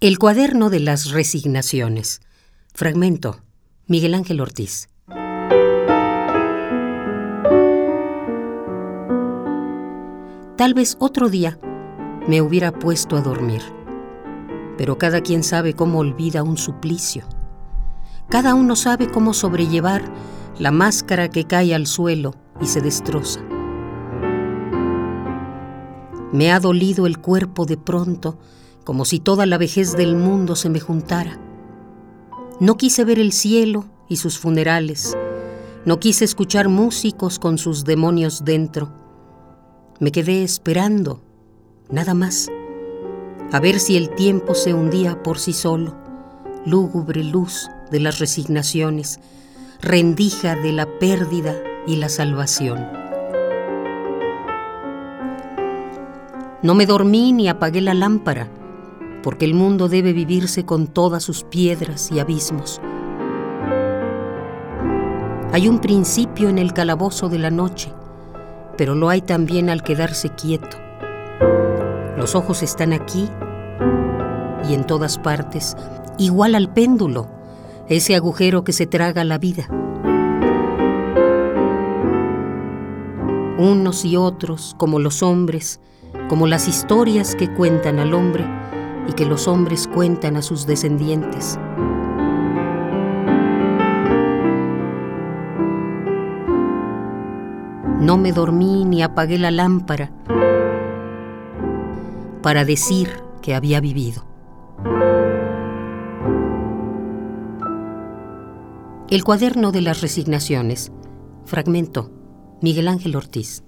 El cuaderno de las resignaciones. Fragmento. Miguel Ángel Ortiz. Tal vez otro día me hubiera puesto a dormir, pero cada quien sabe cómo olvida un suplicio. Cada uno sabe cómo sobrellevar la máscara que cae al suelo y se destroza. Me ha dolido el cuerpo de pronto, como si toda la vejez del mundo se me juntara. No quise ver el cielo y sus funerales, no quise escuchar músicos con sus demonios dentro. Me quedé esperando, nada más, a ver si el tiempo se hundía por sí solo, lúgubre luz de las resignaciones, rendija de la pérdida y la salvación. No me dormí ni apagué la lámpara, porque el mundo debe vivirse con todas sus piedras y abismos. Hay un principio en el calabozo de la noche, pero lo hay también al quedarse quieto. Los ojos están aquí y en todas partes, igual al péndulo, ese agujero que se traga la vida. Unos y otros, como los hombres, como las historias que cuentan al hombre y que los hombres cuentan a sus descendientes. No me dormí ni apagué la lámpara para decir que había vivido. El cuaderno de las resignaciones, fragmento, Miguel Ángel Ortiz.